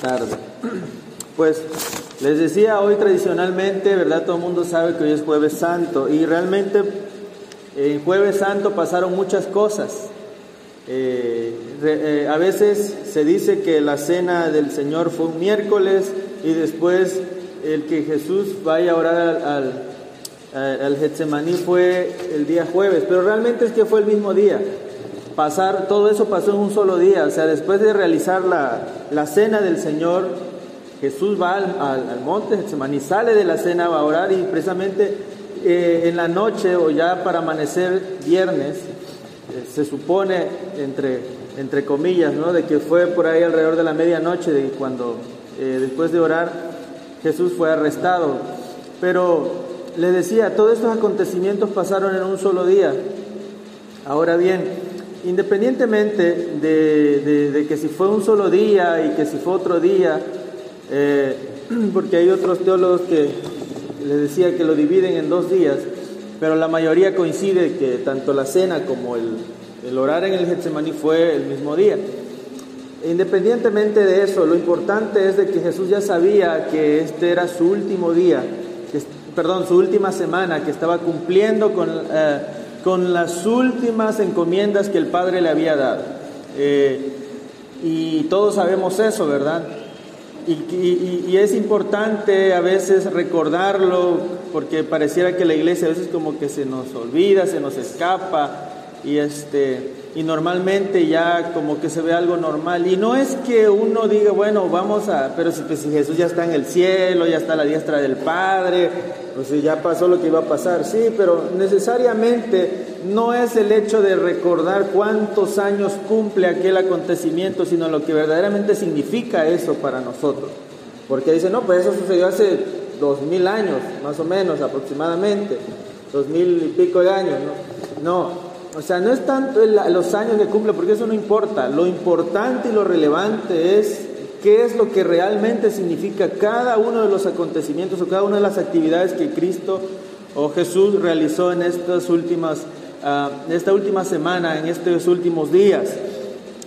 tarde. Pues les decía, hoy tradicionalmente, ¿verdad? Todo el mundo sabe que hoy es jueves santo y realmente en jueves santo pasaron muchas cosas. Eh, eh, a veces se dice que la cena del Señor fue un miércoles y después el que Jesús vaya a orar al, al, al Getsemaní fue el día jueves, pero realmente es que fue el mismo día pasar, todo eso pasó en un solo día, o sea, después de realizar la, cena del Señor, Jesús va al, al, monte Getsemaní, sale de la cena, va a orar y precisamente eh, en la noche o ya para amanecer viernes, eh, se supone, entre, entre comillas, ¿no? de que fue por ahí alrededor de la medianoche, de cuando eh, después de orar Jesús fue arrestado. Pero le decía, todos estos acontecimientos pasaron en un solo día. Ahora bien, independientemente de, que si fue un solo día y que si fue otro día, eh, porque hay otros teólogos que les decía que lo dividen en dos días, pero la mayoría coincide que tanto la cena como el, el orar en el Getsemaní fue el mismo día. Independientemente de eso, lo importante es de que Jesús ya sabía que este era su último día, perdón, su última semana, que estaba cumpliendo con... Eh, con las últimas encomiendas que el Padre le había dado. Eh, y todos sabemos eso, ¿verdad? Y, es importante a veces recordarlo porque pareciera que la iglesia a veces como que se nos olvida, se nos escapa y este y normalmente ya como que se ve algo normal. Y no es que uno diga, bueno, vamos a, pero si, pues, Jesús ya está en el cielo, ya está a la diestra del Padre, pues ya pasó lo que iba a pasar, sí, pero necesariamente no es el hecho de recordar cuántos años cumple aquel acontecimiento, sino lo que verdaderamente significa eso para nosotros. Porque dice, no, pues eso sucedió hace dos mil años, más o menos aproximadamente, dos mil y pico de años, ¿no? No, o sea, no es tanto los años que cumple, porque eso no importa. Lo importante y lo relevante es qué es lo que realmente significa cada uno de los acontecimientos o cada una de las actividades que Cristo o Jesús realizó en estas últimas, uh, esta última semana, en estos últimos días.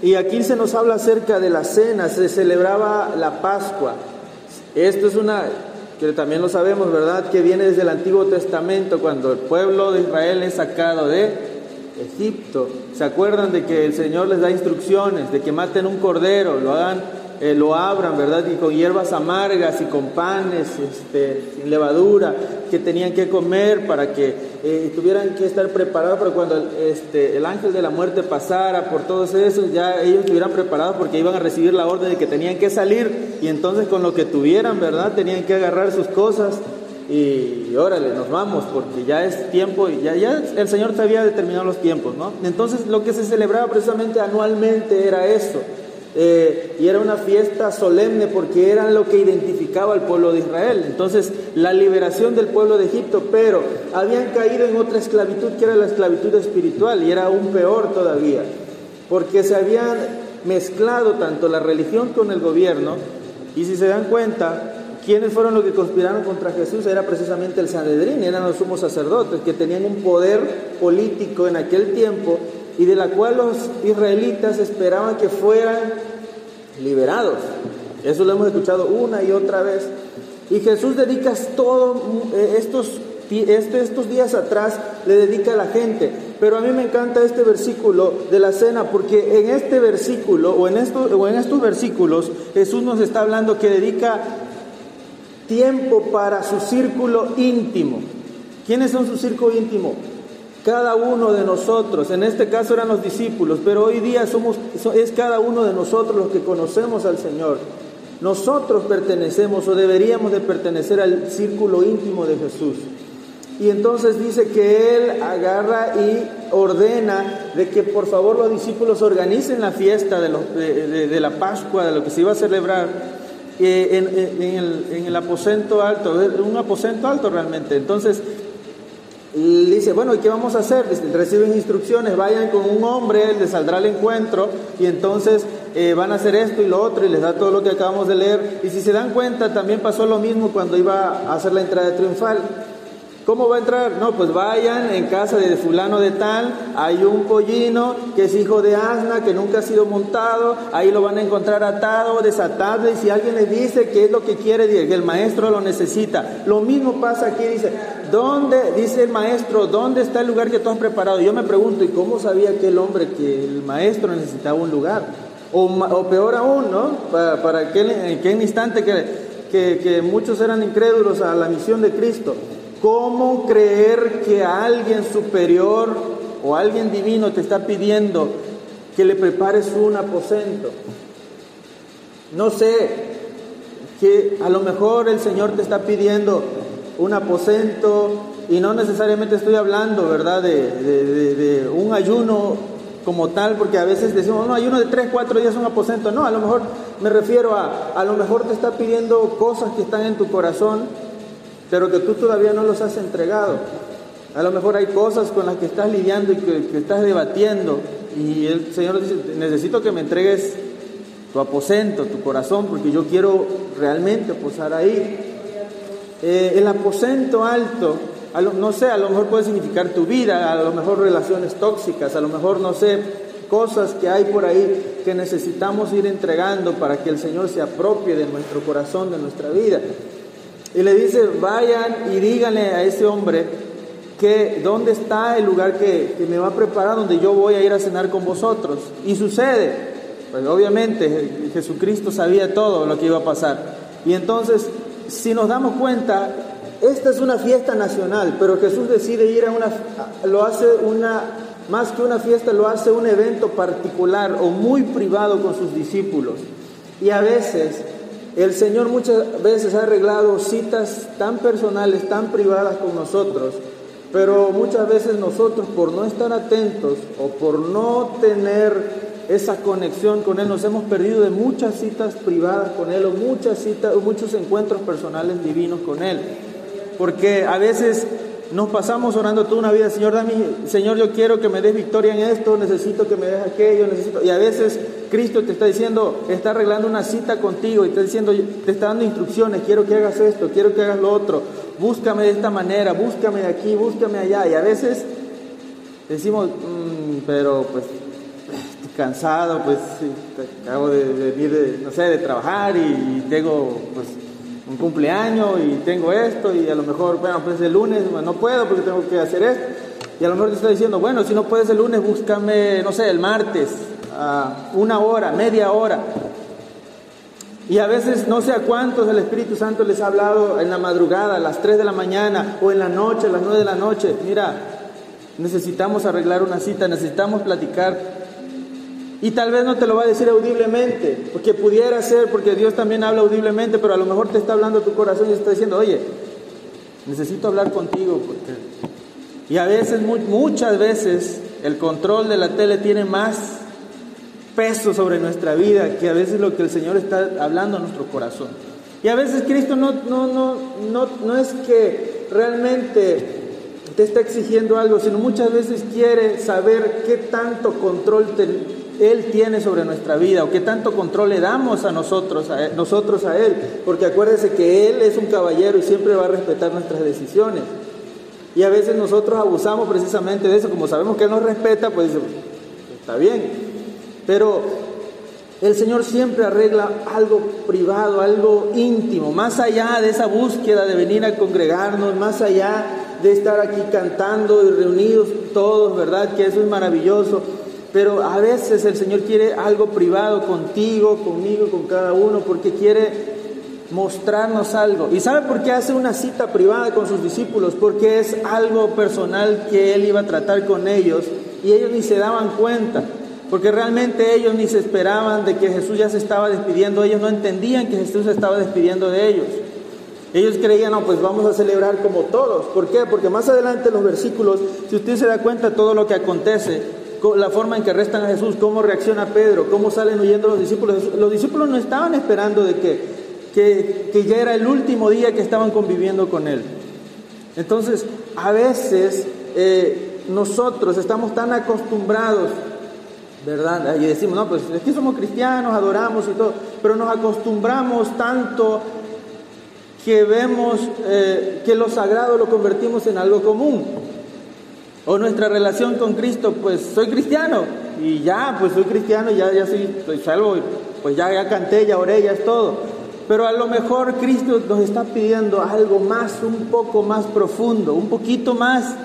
Y aquí se nos habla acerca de la cena, se celebraba la Pascua. Esto es una, que también lo sabemos, ¿verdad? Que viene desde el Antiguo Testamento, cuando el pueblo de Israel es sacado de Egipto. ¿Se acuerdan de que el Señor les da instrucciones de que maten un cordero, lo hagan, eh, lo abran, ¿verdad? Y con hierbas amargas y con panes, este, sin levadura, que tenían que comer para que eh, tuvieran que estar preparados para cuando este, el ángel de la muerte pasara por todos esos, ya ellos estuvieran preparados porque iban a recibir la orden de que tenían que salir y entonces con lo que tuvieran, ¿verdad? Tenían que agarrar sus cosas y, órale, nos vamos, porque ya es tiempo, y ya, ya el Señor te había determinado los tiempos, ¿no? Entonces lo que se celebraba precisamente anualmente era eso, eh, y era una fiesta solemne porque era lo que identificaba al pueblo de Israel. Entonces, la liberación del pueblo de Egipto, pero habían caído en otra esclavitud que era la esclavitud espiritual y era aún peor todavía, porque se habían mezclado tanto la religión con el gobierno y si se dan cuenta, ¿Quiénes fueron los que conspiraron contra Jesús? Era precisamente el Sanedrín, eran los sumos sacerdotes que tenían un poder político en aquel tiempo y de la cual los israelitas esperaban que fueran liberados. Eso lo hemos escuchado una y otra vez. Y Jesús dedica todo eh, estos, este, estos días atrás, le dedica a la gente. Pero a mí me encanta este versículo de la cena, porque en este versículo, o en, esto, o en estos versículos, Jesús nos está hablando que dedica tiempo para su círculo íntimo. ¿Quiénes son su círculo íntimo? Cada uno de nosotros, en este caso eran los discípulos, pero hoy día somos, es cada uno de nosotros los que conocemos al Señor. Nosotros pertenecemos o deberíamos de pertenecer al círculo íntimo de Jesús. Y entonces dice que Él agarra y ordena de que por favor los discípulos organicen la fiesta de, de la Pascua, de lo que se iba a celebrar en, el, aposento alto, un aposento alto realmente. Entonces, dice, bueno, ¿y qué vamos a hacer? Reciben instrucciones, vayan con un hombre, él les saldrá al encuentro y entonces eh, van a hacer esto y lo otro y les da todo lo que acabamos de leer. Y si se dan cuenta, también pasó lo mismo cuando iba a hacer la entrada triunfal. ¿Cómo va a entrar? No, pues vayan en casa de fulano de tal, hay un pollino que es hijo de asna, que nunca ha sido montado, ahí lo van a encontrar atado, desatado, y si alguien le dice qué es lo que quiere, que el maestro lo necesita. Lo mismo pasa aquí, dice, ¿dónde, dice el maestro, dónde está el lugar que tú has preparado? Yo me pregunto, ¿y cómo sabía aquel hombre que el maestro necesitaba un lugar? O, peor aún, ¿no? Para, para aquel, en instante que, que, que muchos eran incrédulos a la misión de Cristo. ¿Cómo creer que alguien superior o alguien divino te está pidiendo que le prepares un aposento? No sé, que a lo mejor el Señor te está pidiendo un aposento y no necesariamente estoy hablando, ¿verdad?, de, un ayuno como tal, porque a veces decimos, no, ayuno de tres, cuatro días un aposento. No, a lo mejor me refiero a, a lo mejor te está pidiendo cosas que están en tu corazón pero que tú todavía no los has entregado. A lo mejor hay cosas con las que estás lidiando y que, estás debatiendo y el Señor dice, necesito que me entregues tu aposento, tu corazón, porque yo quiero realmente posar ahí. Eh, el aposento alto, no sé, a lo mejor puede significar tu vida, a lo mejor relaciones tóxicas, a lo mejor, no sé, cosas que hay por ahí que necesitamos ir entregando para que el Señor se apropie de nuestro corazón, de nuestra vida. Y le dice, vayan y díganle a ese hombre que dónde está el lugar que, me va a preparar, donde yo voy a ir a cenar con vosotros. Y sucede, pues obviamente Jesucristo sabía todo lo que iba a pasar. Y entonces, si nos damos cuenta, esta es una fiesta nacional, pero Jesús decide ir a una, lo hace una, más que una fiesta, lo hace un evento particular o muy privado con sus discípulos. Y a veces el Señor muchas veces ha arreglado citas tan personales, tan privadas con nosotros, pero muchas veces nosotros por no estar atentos o por no tener esa conexión con Él, nos hemos perdido de muchas citas privadas con Él o muchas citas, o muchos encuentros personales divinos con Él. Porque a veces nos pasamos orando toda una vida, Señor, dame, Señor, yo quiero que me des victoria en esto, necesito que me des aquello, necesito. Y a veces Cristo te está diciendo, está arreglando una cita contigo y está diciendo, te está dando instrucciones, quiero que hagas esto, quiero que hagas lo otro, búscame de esta manera, búscame de aquí, búscame allá. Y a veces decimos, mm, pero pues estoy cansado, pues acabo de venir, no sé, de trabajar y tengo pues un cumpleaños y tengo esto y a lo mejor, bueno, pues el lunes no puedo porque tengo que hacer esto. Y a lo mejor te está diciendo, bueno, si no puedes el lunes, búscame, no sé, el martes, a una hora, media hora. Y a veces no sé a cuántos el Espíritu Santo les ha hablado en la madrugada, a las 3 de la mañana o en la noche, a las 9 de la noche. Mira, necesitamos arreglar una cita, necesitamos platicar y tal vez no te lo va a decir audiblemente, porque pudiera ser, porque Dios también habla audiblemente, pero a lo mejor te está hablando tu corazón y está diciendo, oye, necesito hablar contigo. Porque... Y a veces, muchas veces, el control de la tele tiene más peso sobre nuestra vida que a veces lo que el Señor está hablando a nuestro corazón. Y a veces Cristo no, no, no, no, no es que realmente te está exigiendo algo, sino muchas veces quiere saber qué tanto control te, él tiene sobre nuestra vida o qué tanto control le damos a nosotros, a nosotros a Él. Porque acuérdese que Él es un caballero y siempre va a respetar nuestras decisiones. Y a veces nosotros abusamos precisamente de eso, como sabemos que Él nos respeta, pues está bien. Pero el Señor siempre arregla algo privado, algo íntimo, más allá de esa búsqueda de venir a congregarnos, más allá de estar aquí cantando y reunidos todos, ¿verdad? Que eso es maravilloso. Pero a veces el Señor quiere algo privado contigo, conmigo, con cada uno, porque quiere mostrarnos algo. ¿Y sabe por qué hace una cita privada con sus discípulos? Porque es algo personal que Él iba a tratar con ellos y ellos ni se daban cuenta. Porque realmente ellos ni se esperaban de que Jesús ya se estaba despidiendo, ellos no entendían que Jesús se estaba despidiendo de ellos. Ellos creían, no, pues vamos a celebrar como todos. ¿Por qué? Porque más adelante en los versículos, si usted se da cuenta todo lo que acontece, la forma en que arrestan a Jesús, cómo reacciona Pedro, cómo salen huyendo los discípulos. Los discípulos no estaban esperando de que, que, ya era el último día que estaban conviviendo con Él. Entonces, a veces eh, nosotros estamos tan acostumbrados, ¿verdad? Y decimos, no, pues es que somos cristianos, adoramos y todo, pero nos acostumbramos tanto que vemos eh, que lo sagrado lo convertimos en algo común. O nuestra relación con Cristo, pues soy cristiano y ya, pues soy cristiano, ya, ya soy, soy salvo, pues ya, ya canté, ya oré, ya es todo. Pero a lo mejor Cristo nos está pidiendo algo más, un poco más profundo, un poquito más,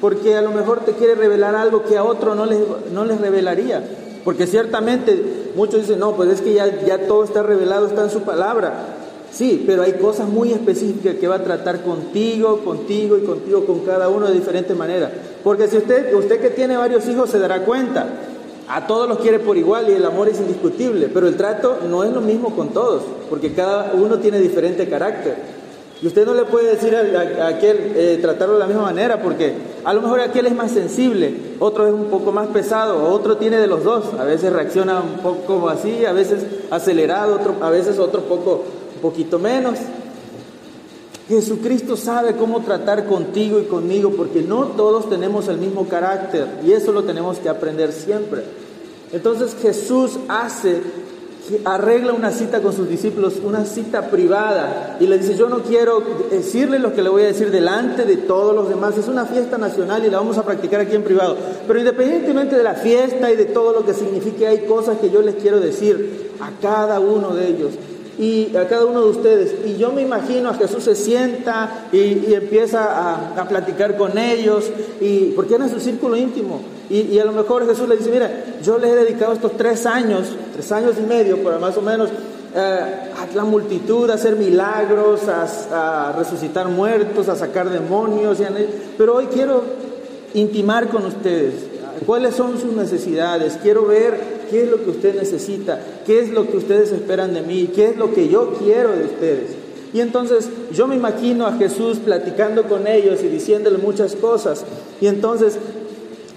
porque a lo mejor te quiere revelar algo que a otro no les, no les revelaría. Porque ciertamente muchos dicen, no, pues es que ya, ya todo está revelado, está en su palabra. Sí, pero hay cosas muy específicas que va a tratar contigo, contigo y contigo, con cada uno de diferente manera. Porque si usted, usted que tiene varios hijos se dará cuenta, a todos los quiere por igual y el amor es indiscutible, pero el trato no es lo mismo con todos, porque cada uno tiene diferente carácter. Y usted no le puede decir a, aquel eh, tratarlo de la misma manera, porque a lo mejor aquel es más sensible, otro es un poco más pesado, otro tiene de los dos. A veces reacciona un poco así, a veces acelerado, otro, a veces otro poco poquito menos. Jesucristo sabe cómo tratar contigo y conmigo porque no todos tenemos el mismo carácter y eso lo tenemos que aprender siempre. Entonces Jesús hace, arregla una cita con sus discípulos, una cita privada y le dice, yo no quiero decirle lo que le voy a decir delante de todos los demás, es una fiesta nacional y la vamos a practicar aquí en privado. Pero independientemente de la fiesta y de todo lo que signifique, hay cosas que yo les quiero decir a cada uno de ellos y a cada uno de ustedes. Y yo me imagino a Jesús se sienta y, empieza a, platicar con ellos, y, porque era su círculo íntimo. Y, a lo mejor Jesús le dice, mira, yo les he dedicado estos tres años, tres años y medio, para más o menos, eh, a la multitud, a hacer milagros, a, a resucitar muertos, a sacar demonios, pero hoy quiero intimar con ustedes. ¿Cuáles son sus necesidades? Quiero ver qué es lo que usted necesita, qué es lo que ustedes esperan de mí, qué es lo que yo quiero de ustedes. Y entonces yo me imagino a Jesús platicando con ellos y diciéndole muchas cosas. Y entonces,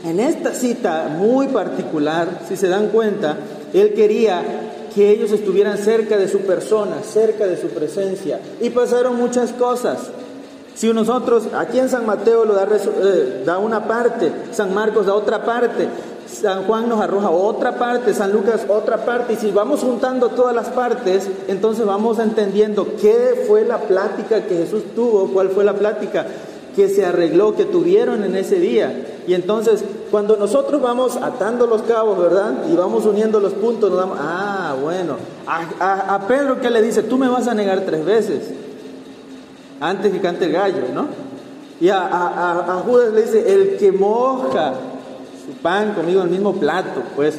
en esta cita muy particular, si se dan cuenta, Él quería que ellos estuvieran cerca de su persona, cerca de su presencia. Y pasaron muchas cosas. Si nosotros, aquí en San Mateo lo da, eh, da una parte, San Marcos da otra parte, San Juan nos arroja otra parte, San Lucas otra parte, y si vamos juntando todas las partes, entonces vamos entendiendo qué fue la plática que Jesús tuvo, cuál fue la plática que se arregló, que tuvieron en ese día. Y entonces, cuando nosotros vamos atando los cabos, ¿verdad? Y vamos uniendo los puntos, nos damos, ah, bueno, a, Pedro que le dice, tú me vas a negar tres veces, antes que cante el gallo, ¿no? Y a, a Judas le dice, el que moja pan conmigo en el mismo plato, pues.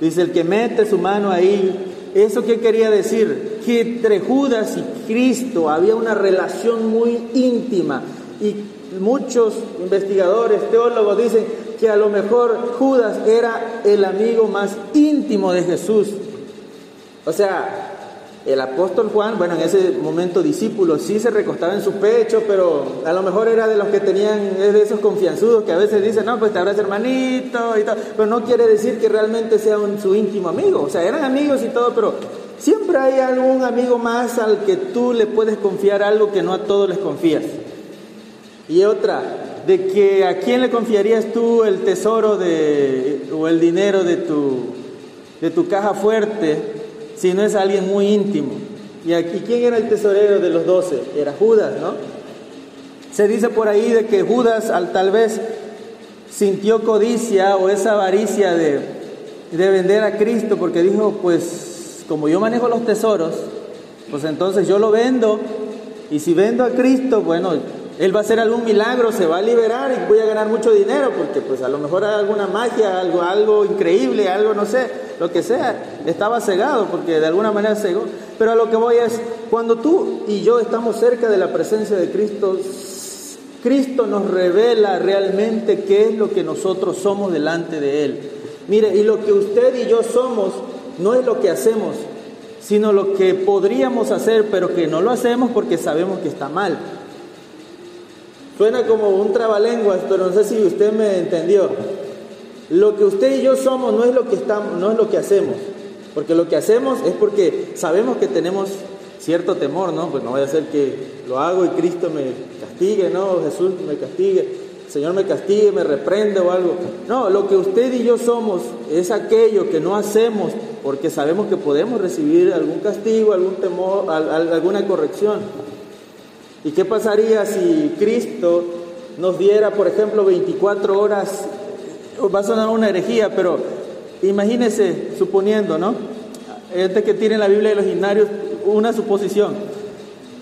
Dice, el que mete su mano ahí, ¿eso qué quería decir? Que entre Judas y Cristo había una relación muy íntima y muchos investigadores, teólogos dicen que a lo mejor Judas era el amigo más íntimo de Jesús. O sea, el apóstol Juan, bueno, en ese momento discípulo, sí se recostaba en su pecho, pero a lo mejor era de los que tenían, es de esos confianzudos que a veces dicen, no, pues te abraza hermanito y todo, pero no quiere decir que realmente sea un, su íntimo amigo, o sea, eran amigos y todo, pero siempre hay algún amigo más al que tú le puedes confiar algo que no a todos les confías. Y otra, de que a quién le confiarías tú el tesoro de, o el dinero de tu, de tu caja fuerte si no es alguien muy íntimo. ¿Y aquí quién era el tesorero de los doce? Era Judas, ¿no? Se dice por ahí de que Judas al tal vez sintió codicia o esa avaricia de, de vender a Cristo porque dijo, pues como yo manejo los tesoros, pues entonces yo lo vendo y si vendo a Cristo, bueno, él va a hacer algún milagro, se va a liberar y voy a ganar mucho dinero, porque pues a lo mejor hay alguna magia, algo, algo increíble, algo no sé, lo que sea. Estaba cegado porque de alguna manera cegó. Pero a lo que voy es, cuando tú y yo estamos cerca de la presencia de Cristo, Cristo nos revela realmente qué es lo que nosotros somos delante de Él. Mire, y lo que usted y yo somos no es lo que hacemos, sino lo que podríamos hacer, pero que no lo hacemos porque sabemos que está mal. Suena como un trabalenguas, pero no sé si usted me entendió. Lo que usted y yo somos no es lo que estamos, no es lo que hacemos. Porque lo que hacemos es porque sabemos que tenemos cierto temor, ¿no? Pues no voy a hacer que lo hago y Cristo me castigue, ¿no? Jesús me castigue, Señor me castigue, me reprende o algo. No, lo que usted y yo somos es aquello que no hacemos porque sabemos que podemos recibir algún castigo, algún temor, alguna corrección. ¿Y qué pasaría si Cristo nos diera, por ejemplo, 24 horas? Va a sonar una herejía, pero imagínese, suponiendo, ¿no? Este que tiene la Biblia de los gimnarios, una suposición.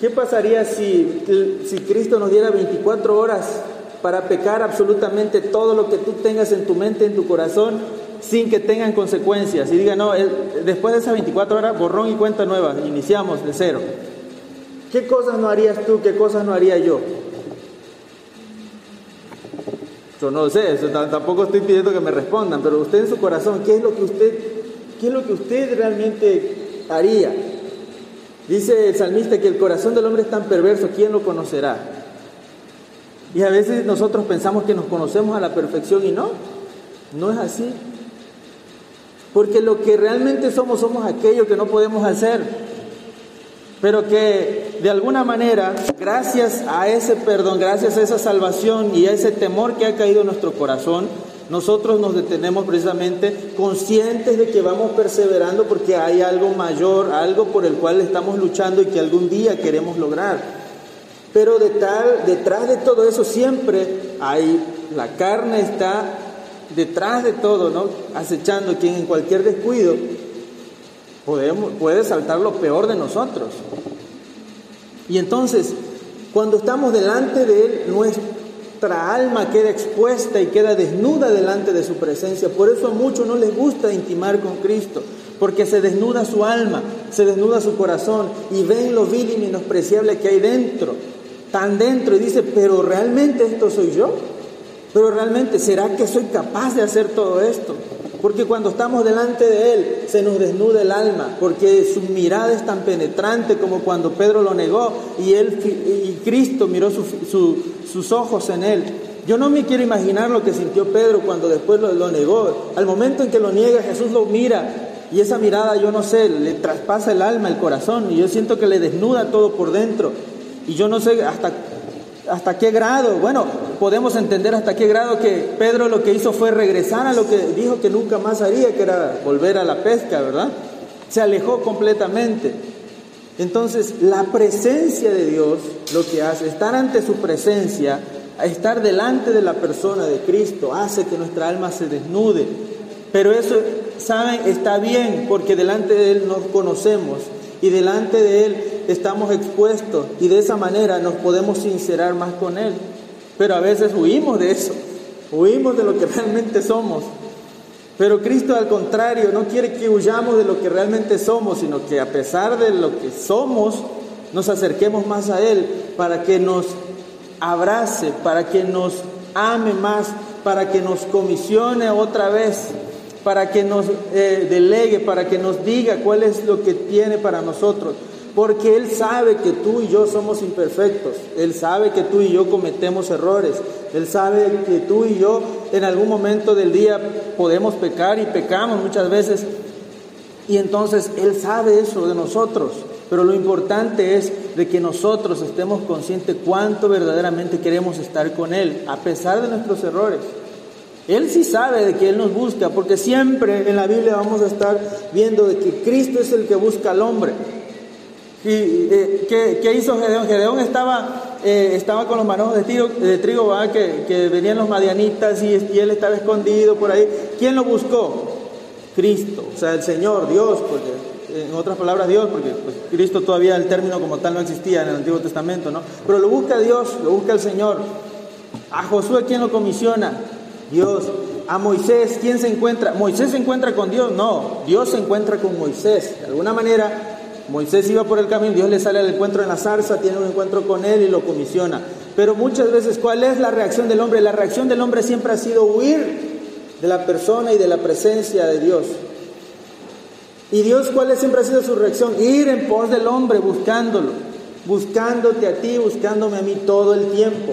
¿Qué pasaría si, si Cristo nos diera 24 horas para pecar absolutamente todo lo que tú tengas en tu mente, en tu corazón, sin que tengan consecuencias? Y diga, no, después de esas 24 horas, borrón y cuenta nueva, iniciamos de cero. ¿Qué cosas no harías tú? ¿Qué cosas no haría yo? Yo no sé, tampoco estoy pidiendo que me respondan, pero usted en su corazón, ¿qué es lo que usted, qué es lo que usted realmente haría? Dice el salmista que el corazón del hombre es tan perverso, ¿quién lo conocerá? Y a veces nosotros pensamos que nos conocemos a la perfección y no, no es así. Porque lo que realmente somos somos aquello que no podemos hacer pero que de alguna manera, gracias a ese perdón, gracias a esa salvación y a ese temor que ha caído en nuestro corazón, nosotros nos detenemos precisamente conscientes de que vamos perseverando porque hay algo mayor, algo por el cual estamos luchando y que algún día queremos lograr. Pero de tal, detrás de todo eso siempre hay, la carne está detrás de todo. Acechando quien en cualquier descuido puede saltar lo peor de nosotros. Y entonces, cuando estamos delante de Él, nuestra alma queda expuesta y queda desnuda delante de su presencia. Por eso a muchos no les gusta intimar con Cristo, porque se desnuda su alma, se desnuda su corazón y ven lo vil y menospreciable que hay dentro, tan dentro, y dice, pero realmente esto soy yo. Pero realmente, ¿será que soy capaz de hacer todo esto? Porque cuando estamos delante de Él se nos desnuda el alma, porque su mirada es tan penetrante como cuando Pedro lo negó y, él, y Cristo miró sus ojos en Él. Yo no me quiero imaginar lo que sintió Pedro cuando después lo, lo negó. Al momento en que lo niega, Jesús lo mira y esa mirada, yo no sé, le traspasa el alma, el corazón, y yo siento que le desnuda todo por dentro. Y yo no sé hasta ¿Hasta qué grado? Bueno, podemos entender hasta qué grado que Pedro lo que hizo fue regresar a lo que dijo que nunca más haría, que era volver a la pesca, ¿verdad? Se alejó completamente. Entonces, la presencia de Dios lo que hace, estar ante su presencia, estar delante de la persona de Cristo, hace que nuestra alma se desnude. Pero eso, ¿saben? Está bien porque delante de Él nos conocemos y delante de Él estamos expuestos y de esa manera nos podemos sincerar más con Él. Pero a veces huimos de eso, huimos de lo que realmente somos. Pero Cristo al contrario no quiere que huyamos de lo que realmente somos, sino que a pesar de lo que somos, nos acerquemos más a Él para que nos abrace, para que nos ame más, para que nos comisione otra vez, para que nos eh, delegue, para que nos diga cuál es lo que tiene para nosotros. Porque Él sabe que tú y yo somos imperfectos. Él sabe que tú y yo cometemos errores. Él sabe que tú y yo en algún momento del día podemos pecar y pecamos muchas veces. Y entonces Él sabe eso de nosotros. Pero lo importante es de que nosotros estemos conscientes cuánto verdaderamente queremos estar con Él, a pesar de nuestros errores. Él sí sabe de que Él nos busca, porque siempre en la Biblia vamos a estar viendo de que Cristo es el que busca al hombre. ¿Y eh, ¿qué, hizo Gedeón? Gedeón estaba, eh, estaba con los manojos de trigo Que, venían los madianitas y, él estaba escondido por ahí. ¿Quién lo buscó? Cristo, o sea, el Señor, Dios, porque en otras palabras Dios, porque pues, Cristo todavía el término como tal no existía en el Antiguo Testamento, ¿no? Pero lo busca Dios, lo busca el Señor. A Josué, ¿quién lo comisiona? Dios. A Moisés, ¿quién se encuentra? ¿Moisés se encuentra con Dios? No, Dios se encuentra con Moisés. De alguna manera, Moisés iba por el camino, Dios le sale al encuentro en la zarza, tiene un encuentro con él y lo comisiona. Pero muchas veces, ¿cuál es la reacción del hombre? La reacción del hombre siempre ha sido huir de la persona y de la presencia de Dios. ¿Y Dios cuál es siempre ha sido su reacción? Ir en pos del hombre, buscándolo, buscándote a ti, buscándome a mí todo el tiempo.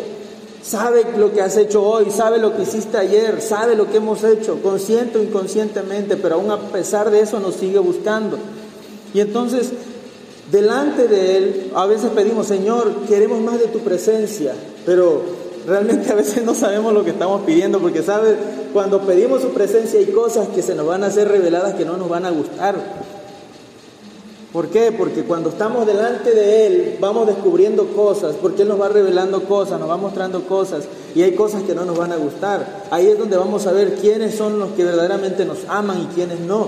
Sabe lo que has hecho hoy, sabe lo que hiciste ayer, sabe lo que hemos hecho, consciente o inconscientemente, pero aún a pesar de eso nos sigue buscando. Y entonces, delante de Él, a veces pedimos, Señor, queremos más de tu presencia, pero realmente a veces no sabemos lo que estamos pidiendo, porque sabes, cuando pedimos su presencia hay cosas que se nos van a hacer reveladas que no nos van a gustar. ¿Por qué? Porque cuando estamos delante de Él vamos descubriendo cosas, porque Él nos va revelando cosas, nos va mostrando cosas y hay cosas que no nos van a gustar. Ahí es donde vamos a ver quiénes son los que verdaderamente nos aman y quiénes no,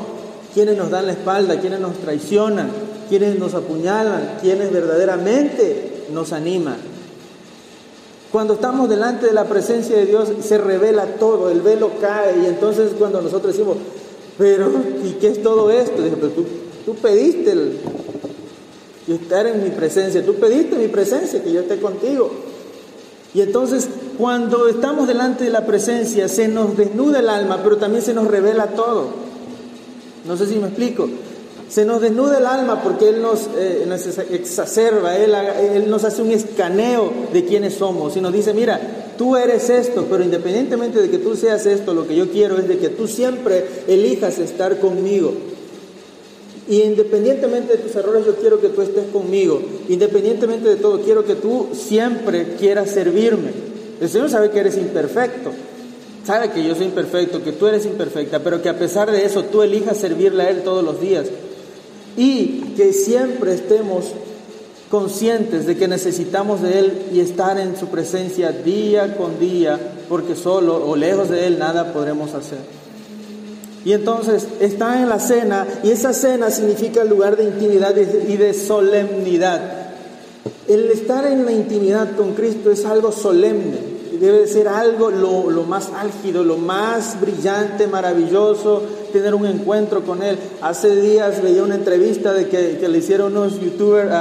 quiénes nos dan la espalda, quiénes nos traicionan, quiénes nos apuñalan, quiénes verdaderamente nos animan. Cuando estamos delante de la presencia de Dios se revela todo, el velo cae y entonces cuando nosotros decimos, pero ¿y qué es todo esto? Dice, pero tú Tú pediste el, estar en mi presencia, tú pediste mi presencia, que yo esté contigo. Y entonces cuando estamos delante de la presencia se nos desnuda el alma, pero también se nos revela todo. No sé si me explico. Se nos desnuda el alma porque Él nos, eh, exacerba, él, él nos hace un escaneo de quiénes somos y nos dice, mira, tú eres esto, pero independientemente de que tú seas esto, lo que yo quiero es de que tú siempre elijas estar conmigo. Y independientemente de tus errores, yo quiero que tú estés conmigo. Independientemente de todo, quiero que tú siempre quieras servirme. El Señor sabe que eres imperfecto. Sabe que yo soy imperfecto, que tú eres imperfecta, pero que a pesar de eso tú elijas servirle a Él todos los días. Y que siempre estemos conscientes de que necesitamos de Él y estar en su presencia día con día, porque solo o lejos de Él nada podremos hacer. Y entonces está en la cena y esa cena significa el lugar de intimidad y de solemnidad. El estar en la intimidad con Cristo es algo solemne, debe ser algo lo, más álgido, lo más brillante, maravilloso, tener un encuentro con Él. Hace días veía una entrevista de que, le hicieron unos youtubers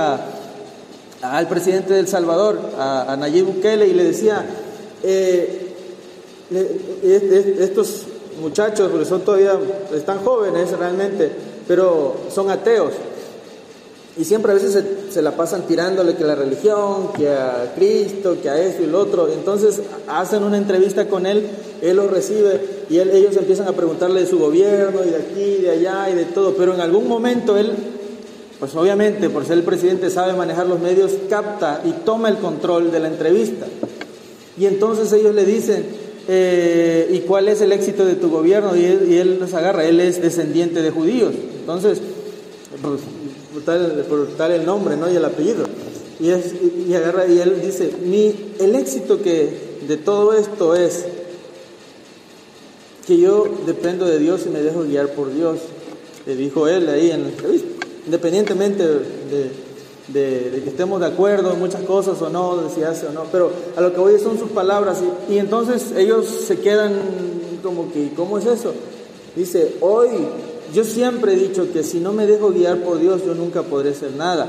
al presidente del Salvador, a, Nayib Bukele, y le decía, eh, estos muchachos, porque son todavía, están jóvenes realmente, pero son ateos. Y siempre a veces se, la pasan tirándole que la religión, que a Cristo, que a esto y lo otro. Entonces hacen una entrevista con él, él los recibe y ellos empiezan a preguntarle de su gobierno y de aquí, de allá y de todo. Pero en algún momento él, pues obviamente por ser el presidente sabe manejar los medios, capta y toma el control de la entrevista. Y entonces ellos le dicen, eh, ¿y cuál es el éxito de tu gobierno? Y él, nos agarra, él es descendiente de judíos. Entonces, por, tal, el nombre ¿no? y el apellido. Y, es, y agarra y él dice, Mi, el éxito que de todo esto es que yo dependo de Dios y me dejo guiar por Dios. Le dijo él ahí en la entrevista. Independientemente de de, que estemos de acuerdo en muchas cosas o no, de si hace o no, pero a lo que voy son sus palabras y, entonces ellos se quedan como que, ¿cómo es eso? Dice, hoy yo siempre he dicho que si no me dejo guiar por Dios yo nunca podré hacer nada.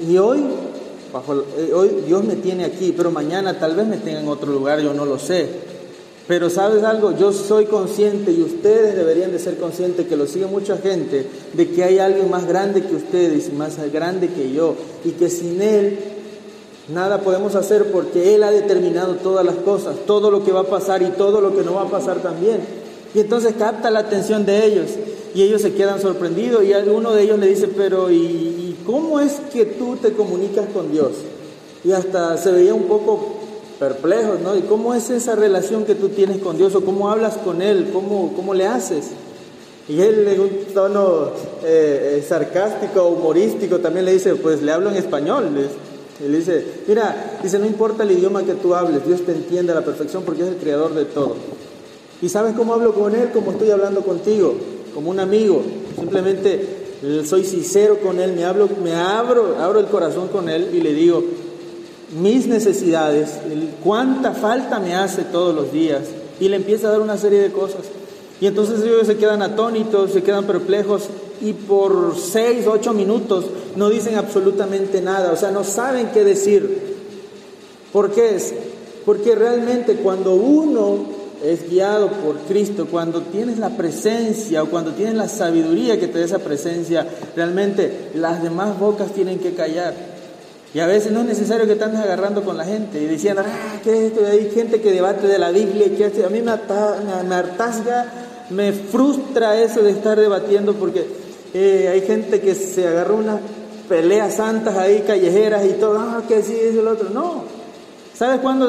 Y hoy, bajo, eh, hoy Dios me tiene aquí, pero mañana tal vez me tenga en otro lugar, yo no lo sé. Pero sabes algo, yo soy consciente y ustedes deberían de ser conscientes que lo sigue mucha gente, de que hay alguien más grande que ustedes y más grande que yo y que sin Él nada podemos hacer porque Él ha determinado todas las cosas, todo lo que va a pasar y todo lo que no va a pasar también. Y entonces capta la atención de ellos y ellos se quedan sorprendidos y alguno de ellos le dice, pero ¿y cómo es que tú te comunicas con Dios? Y hasta se veía un poco perplejos, ¿no? ¿Y cómo es esa relación que tú tienes con Dios o cómo hablas con Él? ¿Cómo, cómo le haces? Y él en un tono eh, eh, sarcástico, humorístico, también le dice, pues le hablo en español. Él dice, mira, dice, no importa el idioma que tú hables, Dios te entiende a la perfección porque es el creador de todo. ¿Y sabes cómo hablo con Él? Como estoy hablando contigo, como un amigo. Simplemente soy sincero con Él, me, hablo, me abro, abro el corazón con Él y le digo, mis necesidades, cuánta falta me hace todos los días. Y le empieza a dar una serie de cosas. Y entonces ellos se quedan atónitos, se quedan perplejos y por seis, ocho minutos no dicen absolutamente nada, o sea, no saben qué decir. ¿Por qué es? Porque realmente cuando uno es guiado por Cristo, cuando tienes la presencia o cuando tienes la sabiduría que te da esa presencia, realmente las demás bocas tienen que callar. Y a veces no es necesario que te andes agarrando con la gente y diciendo, ah, ¿qué es esto? Hay gente que debate de la Biblia y que a mí me, hartazga, me frustra eso de estar debatiendo porque eh, hay gente que se agarra unas peleas santas ahí, callejeras y todo, ah, que sí, es el otro. No. ¿Sabes cuándo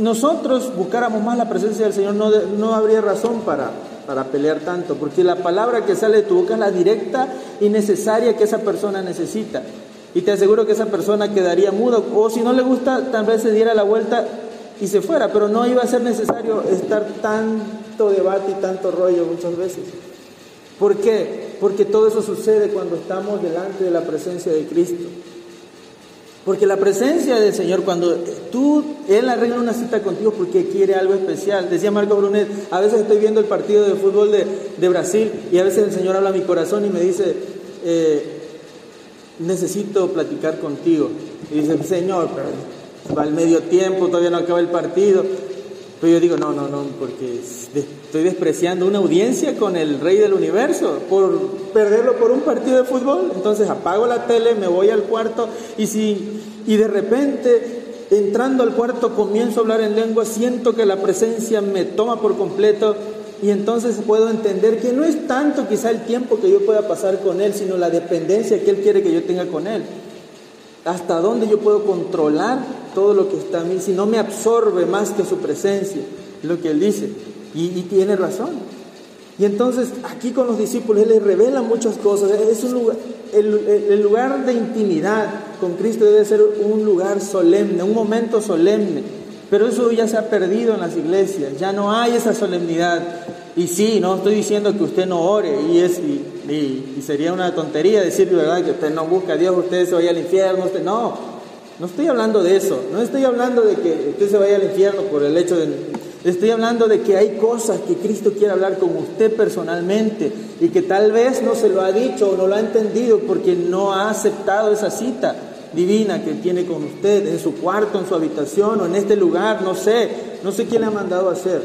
nosotros buscáramos más la presencia del Señor? No, no habría razón para, para pelear tanto, porque la palabra que sale de tu boca es la directa y necesaria que esa persona necesita. Y te aseguro que esa persona quedaría muda, o si no le gusta, tal vez se diera la vuelta y se fuera, pero no iba a ser necesario estar tanto debate y tanto rollo muchas veces. ¿Por qué? Porque todo eso sucede cuando estamos delante de la presencia de Cristo. Porque la presencia del Señor, cuando tú, Él arregla una cita contigo porque quiere algo especial. Decía Marco Brunet, a veces estoy viendo el partido de fútbol de, Brasil y a veces el Señor habla a mi corazón y me dice, eh, necesito platicar contigo. Y dice, Señor, va al medio tiempo, todavía no acaba el partido. Pero yo digo, no, no, no, porque estoy despreciando una audiencia con el rey del universo por perderlo por un partido de fútbol. Entonces apago la tele, me voy al cuarto y si y de repente entrando al cuarto comienzo a hablar en lengua, siento que la presencia me toma por completo y entonces puedo entender que no es tanto quizá el tiempo que yo pueda pasar con él, sino la dependencia que él quiere que yo tenga con él hasta dónde yo puedo controlar todo lo que está a mí, si no me absorbe más que su presencia, lo que él dice. Y, tiene razón. Y entonces aquí con los discípulos Él les revela muchas cosas. Es un lugar, el, lugar de intimidad con Cristo debe ser un lugar solemne, un momento solemne. Pero eso ya se ha perdido en las iglesias, ya no hay esa solemnidad. Y sí, no estoy diciendo que usted no ore, y, es, y, sería una tontería decir, ¿verdad?, que usted no busca a Dios, usted se vaya al infierno, usted no. No estoy hablando de eso, no estoy hablando de que usted se vaya al infierno por el hecho de... Estoy hablando de que hay cosas que Cristo quiere hablar con usted personalmente y que tal vez no se lo ha dicho o no lo ha entendido porque no ha aceptado esa cita divina que tiene con usted en su cuarto, en su habitación o en este lugar, no sé, no sé quién le ha mandado a hacer.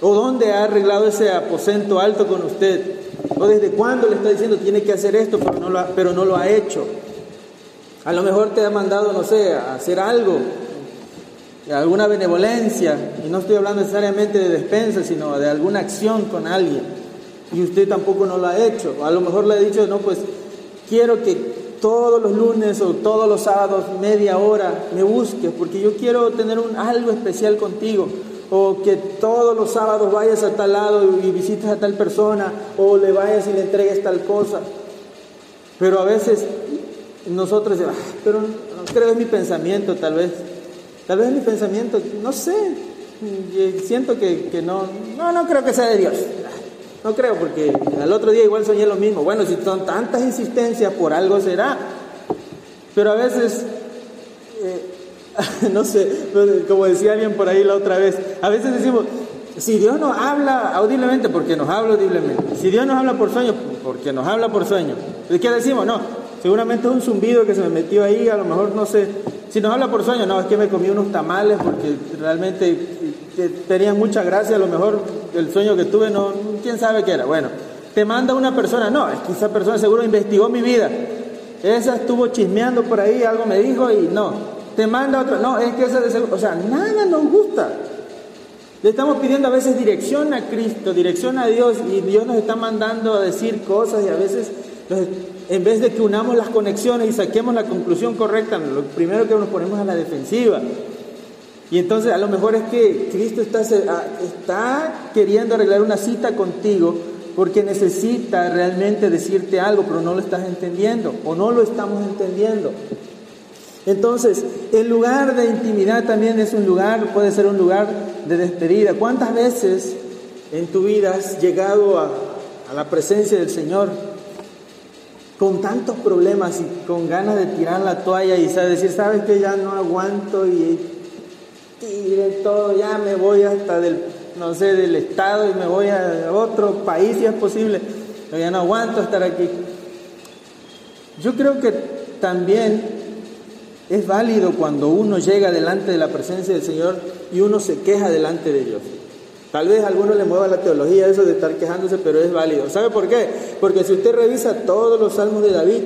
O dónde ha arreglado ese aposento alto con usted. O desde cuándo le está diciendo tiene que hacer esto, pero no lo ha, pero no lo ha hecho. A lo mejor te ha mandado, no sé, a hacer algo, alguna benevolencia. Y no estoy hablando necesariamente de despensa, sino de alguna acción con alguien. Y usted tampoco no lo ha hecho. A lo mejor le ha dicho, no, pues quiero que todos los lunes o todos los sábados, media hora, me busques, porque yo quiero tener un, algo especial contigo o que todos los sábados vayas a tal lado y visites a tal persona, o le vayas y le entregues tal cosa. Pero a veces nosotros, pero no creo es mi pensamiento tal vez, tal vez es mi pensamiento, no sé, siento que, que no, no, no creo que sea de Dios. No creo, porque al otro día igual soñé lo mismo. Bueno, si son tantas insistencias, por algo será. Pero a veces eh, no sé, como decía alguien por ahí la otra vez, a veces decimos, si Dios nos habla audiblemente, porque nos habla audiblemente. Si Dios nos habla por sueño, porque nos habla por sueño. ¿Qué decimos? No, seguramente es un zumbido que se me metió ahí, a lo mejor no sé. Si nos habla por sueño, no, es que me comí unos tamales porque realmente tenían mucha gracia, a lo mejor el sueño que tuve, no, quién sabe qué era. Bueno, te manda una persona, no, es que esa persona seguro investigó mi vida. Esa estuvo chismeando por ahí, algo me dijo y no, te manda otro, no, es que esa de o sea, nada nos gusta. Le estamos pidiendo a veces dirección a Cristo, dirección a Dios, y Dios nos está mandando a decir cosas y a veces, en vez de que unamos las conexiones y saquemos la conclusión correcta, lo primero que nos ponemos a la defensiva. Y entonces a lo mejor es que Cristo está, está queriendo arreglar una cita contigo porque necesita realmente decirte algo, pero no lo estás entendiendo o no lo estamos entendiendo. Entonces, el lugar de intimidad también es un lugar, puede ser un lugar de despedida. ¿Cuántas veces en tu vida has llegado a, la presencia del Señor con tantos problemas y con ganas de tirar la toalla y decir, sabes que ya no aguanto y tire todo, ya me voy hasta del, no sé, del estado y me voy a otro país si es posible, pero ya no aguanto estar aquí. Yo creo que también es válido cuando uno llega delante de la presencia del Señor y uno se queja delante de Dios. Tal vez a algunos le mueva la teología eso de estar quejándose, pero es válido. ¿Sabe por qué? Porque si usted revisa todos los salmos de David,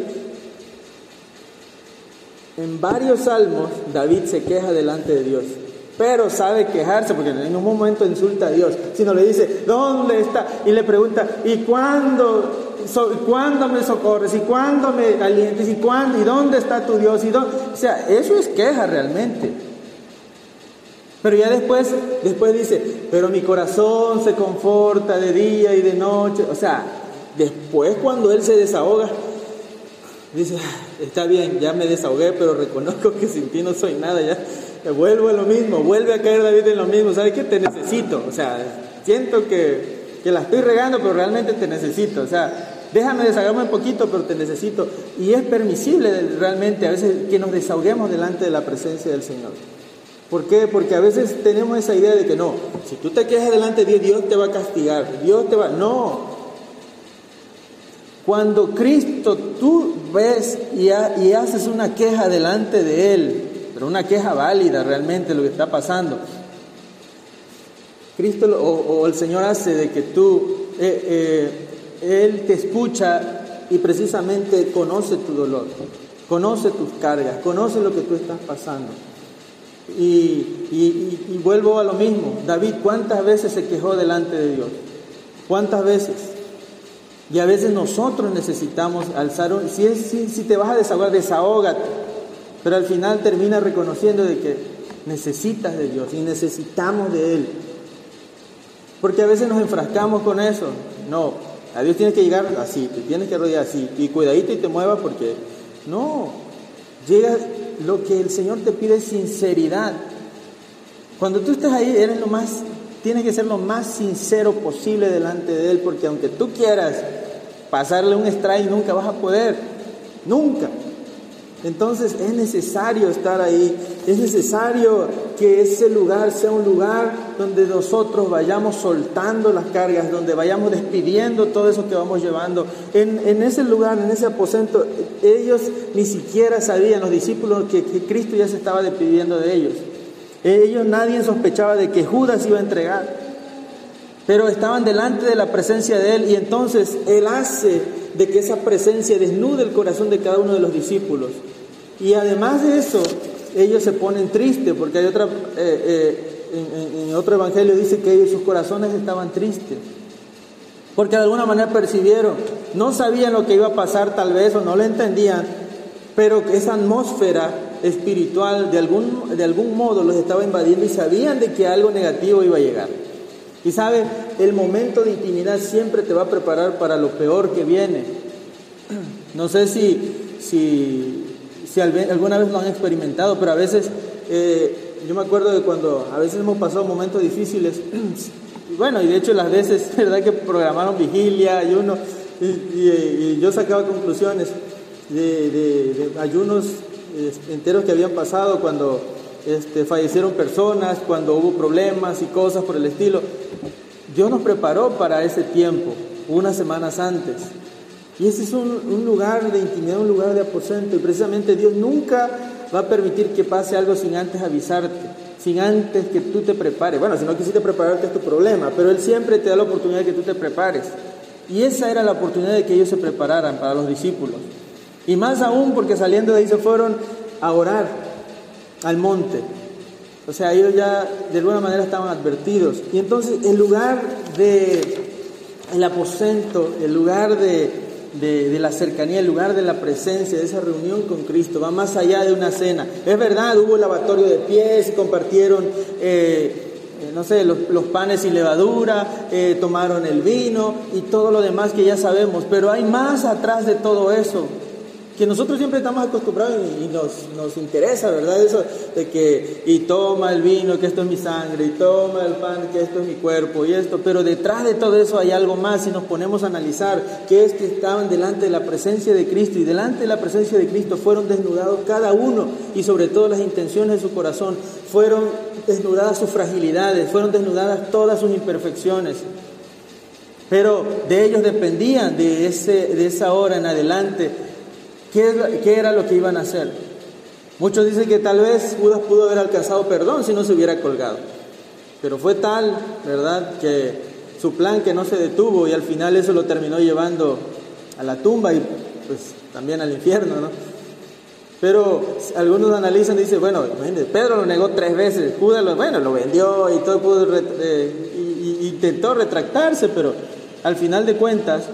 en varios salmos David se queja delante de Dios. Pero sabe quejarse porque en ningún momento insulta a Dios, sino le dice, ¿dónde está? Y le pregunta, ¿y cuándo ¿Cuándo me socorres? ¿Y cuándo me alientes? ¿Y cuándo? ¿Y dónde está tu Dios? ¿Y O sea, eso es queja realmente. Pero ya después, después dice, pero mi corazón se conforta de día y de noche. O sea, después cuando él se desahoga, dice, ah, está bien, ya me desahogué, pero reconozco que sin ti no soy nada, ya vuelvo a lo mismo, vuelve a caer David en lo mismo, ¿sabes qué? Te necesito, o sea, siento que, que la estoy regando, pero realmente te necesito, o sea, déjame desahogarme un poquito, pero te necesito. Y es permisible realmente a veces que nos desahoguemos delante de la presencia del Señor. ¿Por qué? Porque a veces tenemos esa idea de que no, si tú te quejas delante de Dios, Dios te va a castigar, Dios te va... No. Cuando Cristo tú ves y, y haces una queja delante de Él, pero una queja válida realmente lo que está pasando, Cristo o, el Señor hace de que tú, eh, eh, Él te escucha y precisamente conoce tu dolor, conoce tus cargas, conoce lo que tú estás pasando. Y, vuelvo a lo mismo, David, ¿cuántas veces se quejó delante de Dios? ¿Cuántas veces? Y a veces nosotros necesitamos alzar un... Si, si, si te vas a desahogar, desahógate. Pero al final termina reconociendo de que necesitas de Dios y necesitamos de Él. Porque a veces nos enfrascamos con eso. No, a Dios tienes que llegar así, te tienes que rodear así. Y cuidadito y te muevas porque... No, llega lo que el Señor te pide es sinceridad. Cuando tú estás ahí, eres lo más, tienes que ser lo más sincero posible delante de Él, porque aunque tú quieras pasarle un strike, nunca vas a poder, nunca. Entonces es necesario estar ahí, es necesario que ese lugar sea un lugar donde nosotros vayamos soltando las cargas, donde vayamos despidiendo todo eso que vamos llevando. En, ese lugar, en ese aposento, ellos ni siquiera sabían, los discípulos, que, Cristo ya se estaba despidiendo de ellos. Ellos nadie sospechaba de que Judas iba a entregar, pero estaban delante de la presencia de Él y entonces Él hace de que esa presencia desnude el corazón de cada uno de los discípulos. Y además de eso, ellos se ponen tristes, porque hay otra, eh, eh, en, otro evangelio dice que ellos, sus corazones estaban tristes, porque de alguna manera percibieron, no sabían lo que iba a pasar tal vez o no lo entendían, pero esa atmósfera espiritual de algún, de algún modo los estaba invadiendo y sabían de que algo negativo iba a llegar. Y sabe, el momento de intimidad siempre te va a preparar para lo peor que viene. No sé si, si si alguna vez lo han experimentado, pero a veces, eh, yo me acuerdo de cuando a veces hemos pasado momentos difíciles, bueno, y de hecho las veces, ¿verdad? Que programaron vigilia, ayuno, y, y, yo sacaba conclusiones de, ayunos este, enteros que habían pasado cuando este, fallecieron personas, cuando hubo problemas y cosas por el estilo. Dios nos preparó para ese tiempo, unas semanas antes. Y ese es un, lugar de intimidad, un lugar de aposento. Y precisamente Dios nunca va a permitir que pase algo sin antes avisarte, sin antes que tú te prepares. Bueno, si no quisiste prepararte es tu problema, pero Él siempre te da la oportunidad de que tú te prepares. Y esa era la oportunidad de que ellos se prepararan para los discípulos. Y más aún porque saliendo de ahí se fueron a orar al monte. O sea, ellos ya de alguna manera estaban advertidos. Y entonces el lugar de el aposento, el lugar de de, la cercanía, el lugar de la presencia, de esa reunión con Cristo, va más allá de una cena. Es verdad, hubo lavatorio de pies compartieron, eh, eh, no sé, los, panes y levadura, eh, tomaron el vino y todo lo demás que ya sabemos, pero hay más atrás de todo eso que nosotros siempre estamos acostumbrados y, nos, interesa, ¿verdad? Eso de que, y toma el vino, que esto es mi sangre, y toma el pan, que esto es mi cuerpo, y esto, pero detrás de todo eso hay algo más y nos ponemos a analizar que es que estaban delante de la presencia de Cristo y delante de la presencia de Cristo fueron desnudados cada uno y sobre todo las intenciones de su corazón, fueron desnudadas sus fragilidades, fueron desnudadas todas sus imperfecciones. Pero de ellos dependían de, ese, de esa hora en adelante ¿Qué, era lo que iban a hacer? Muchos dicen que tal vez Judas pudo haber alcanzado perdón si no se hubiera colgado. Pero fue tal, ¿verdad?, que su plan que no se detuvo y al final eso lo terminó llevando a la tumba y pues también al infierno, ¿no? Pero algunos analizan y dicen, bueno, Pedro lo negó tres veces, Judas lo, bueno, lo vendió y todo pudo, eh, intentó retractarse, pero al final de cuentas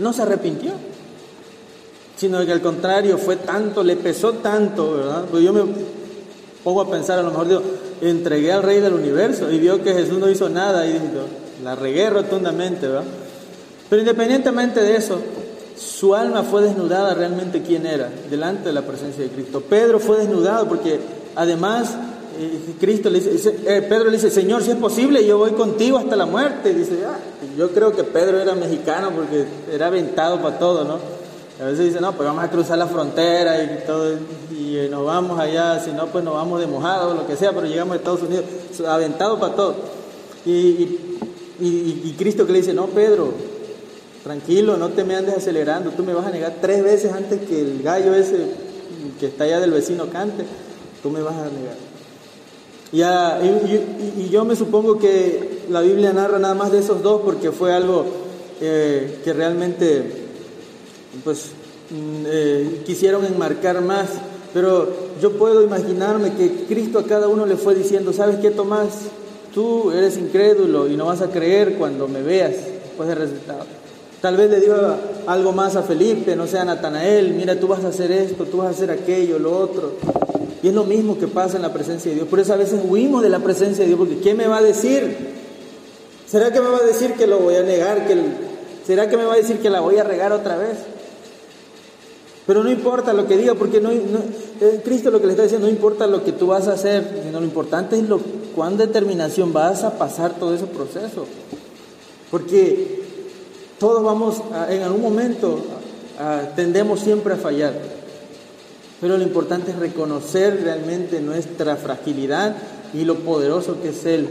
no se arrepintió sino que al contrario fue tanto, le pesó tanto, ¿verdad? Pues yo me pongo a pensar, a lo mejor digo, entregué al Rey del Universo y vio que Jesús no hizo nada y dijo, la regué rotundamente, ¿verdad? Pero independientemente de eso, su alma fue desnudada realmente quién era delante de la presencia de Cristo. Pedro fue desnudado porque además eh, Cristo le dice, eh, Pedro le dice, Señor, si es posible, yo voy contigo hasta la muerte. dice, ah, yo creo que Pedro era mexicano porque era aventado para todo, ¿no? A veces dice, no, pues vamos a cruzar la frontera y todo, y nos vamos allá, si no, pues nos vamos de mojado, lo que sea, pero llegamos a Estados Unidos, aventado para todo. Y, y Cristo que le dice, no, Pedro, tranquilo, no te me andes acelerando, tú me vas a negar tres veces antes que el gallo ese que está allá del vecino cante, tú me vas a negar. y, yo me supongo que la Biblia narra nada más de esos dos porque fue algo eh, que realmente pues mm, eh, quisieron enmarcar más. Pero yo puedo imaginarme que Cristo a cada uno le fue diciendo, ¿sabes qué Tomás? Tú eres incrédulo y no vas a creer cuando me veas después del resultado. Tal vez le diga algo más a Felipe, no sea a Natanael, mira, tú vas a hacer esto, tú vas a hacer aquello, lo otro. Y es lo mismo que pasa en la presencia de Dios. Por eso a veces huimos de la presencia de Dios, porque ¿qué me va a decir? ¿Será que me va a decir que lo voy a negar? Que ¿Será que me va a decir que la voy a regar otra vez? Pero no importa lo que diga, porque no, eh, Cristo lo que le está diciendo, no importa lo que tú vas a hacer, sino lo importante es lo, cuán determinación vas a pasar todo ese proceso. Porque todos vamos, en algún momento, tendemos siempre a fallar. Pero lo importante es reconocer realmente nuestra fragilidad y lo poderoso que es Él,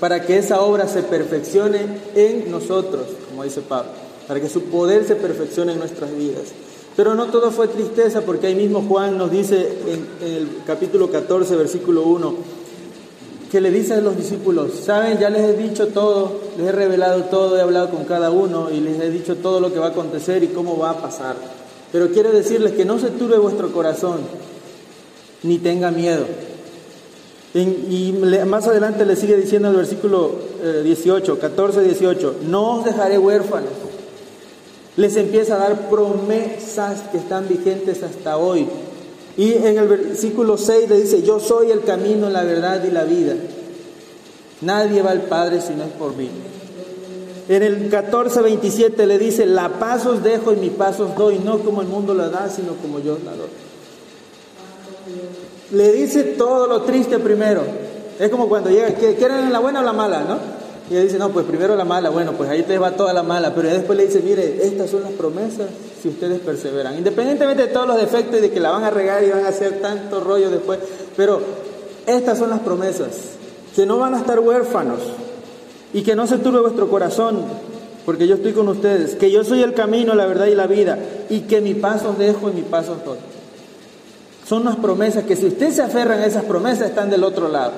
para que esa obra se perfeccione en nosotros, como dice Pablo, para que su poder se perfeccione en nuestras vidas. Pero no todo fue tristeza, porque ahí mismo Juan nos dice en, el capítulo 14, versículo 1, que le dice a los discípulos, saben, ya les he dicho todo, les he revelado todo, he hablado con cada uno y les he dicho todo lo que va a acontecer y cómo va a pasar. Pero quiero decirles que no se turbe vuestro corazón, ni tenga miedo. y más adelante le sigue diciendo el versículo 18, 14, 18, no os dejaré huérfanos. Les empieza a dar promesas que están vigentes hasta hoy. Y en el versículo 6 le dice, yo soy el camino, la verdad y la vida. Nadie va al Padre si no es por mí. En el 14, 27 le dice, la paz os dejo y mi paz os doy, no como el mundo la da, sino como yo la doy. Le dice todo lo triste primero. Es como cuando llega, ¿quieren la buena o la mala? ¿no? Y él dice, no, pues primero la mala, bueno, pues ahí te va toda la mala, pero después le dice, mire, estas son las promesas si ustedes perseveran, independientemente de todos los defectos y de que la van a regar y van a hacer tanto rollo después, pero estas son las promesas, que no van a estar huérfanos y que no se turbe vuestro corazón, porque yo estoy con ustedes, que yo soy el camino, la verdad y la vida, y que mi paso os dejo y mi paso os doy. Son unas promesas que si ustedes se aferran a esas promesas están del otro lado.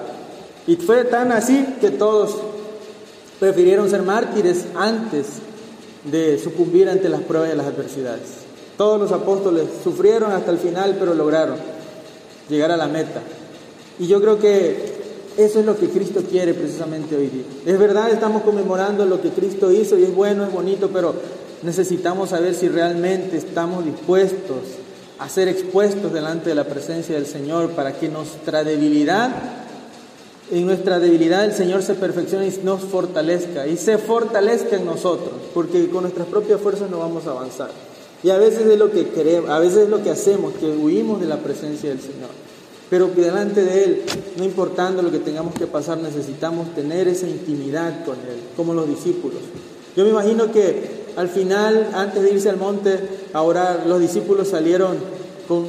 Y fue tan así que todos prefirieron ser mártires antes de sucumbir ante las pruebas y las adversidades. Todos los apóstoles sufrieron hasta el final, pero lograron llegar a la meta. Y yo creo que eso es lo que Cristo quiere precisamente hoy día. Es verdad, estamos conmemorando lo que Cristo hizo y es bueno, es bonito, pero necesitamos saber si realmente estamos dispuestos a ser expuestos delante de la presencia del Señor para que nuestra debilidad en nuestra debilidad el Señor se perfecciona y nos fortalezca y se fortalezca en nosotros, porque con nuestras propias fuerzas no vamos a avanzar. Y a veces es lo que queremos, a veces es lo que hacemos, que huimos de la presencia del Señor. Pero que delante de Él, no importando lo que tengamos que pasar, necesitamos tener esa intimidad con Él, como los discípulos. Yo me imagino que al final, antes de irse al monte a orar, los discípulos salieron con,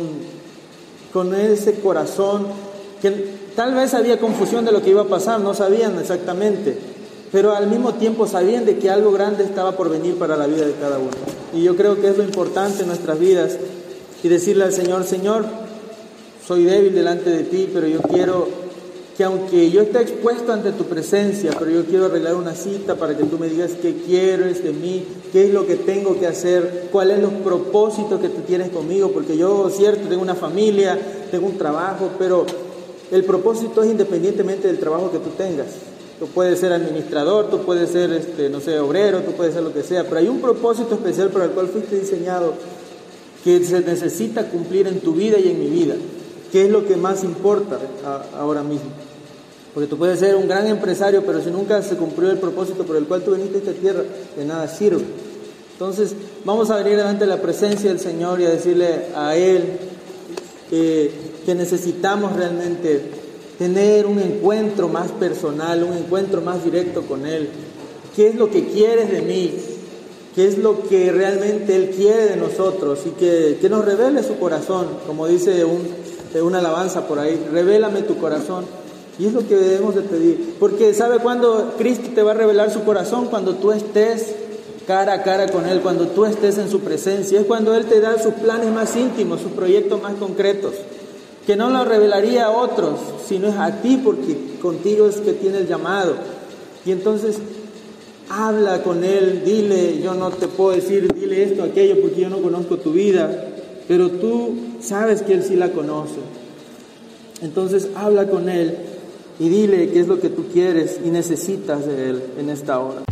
con ese corazón que Tal vez había confusión de lo que iba a pasar, no sabían exactamente, pero al mismo tiempo sabían de que algo grande estaba por venir para la vida de cada uno. Y yo creo que es lo importante en nuestras vidas y decirle al Señor, Señor, soy débil delante de ti, pero yo quiero que aunque yo esté expuesto ante tu presencia, pero yo quiero arreglar una cita para que tú me digas qué quieres de mí, qué es lo que tengo que hacer, cuáles son los propósitos que tú tienes conmigo, porque yo, cierto, tengo una familia, tengo un trabajo, pero el propósito es independientemente del trabajo que tú tengas. Tú puedes ser administrador, tú puedes ser, este, no sé, obrero, tú puedes ser lo que sea, pero hay un propósito especial para el cual fuiste diseñado que se necesita cumplir en tu vida y en mi vida, que es lo que más importa ahora mismo. Porque tú puedes ser un gran empresario, pero si nunca se cumplió el propósito por el cual tú viniste a esta tierra, de nada sirve. Entonces, vamos a venir delante de la presencia del Señor y a decirle a Él que necesitamos realmente tener un encuentro más personal, un encuentro más directo con Él. ¿Qué es lo que quieres de mí? ¿Qué es lo que realmente Él quiere de nosotros? Y que, que nos revele su corazón, como dice un, una alabanza por ahí, revélame tu corazón. Y es lo que debemos de pedir. Porque ¿sabe cuándo Cristo te va a revelar su corazón? Cuando tú estés cara a cara con Él, cuando tú estés en su presencia. Es cuando Él te da sus planes más íntimos, sus proyectos más concretos. Que no lo revelaría a otros, sino es a ti, porque contigo es que tiene el llamado. Y entonces habla con Él, dile, yo no te puedo decir, dile esto, aquello, porque yo no conozco tu vida, pero tú sabes que Él sí la conoce. Entonces habla con Él y dile qué es lo que tú quieres y necesitas de Él en esta hora.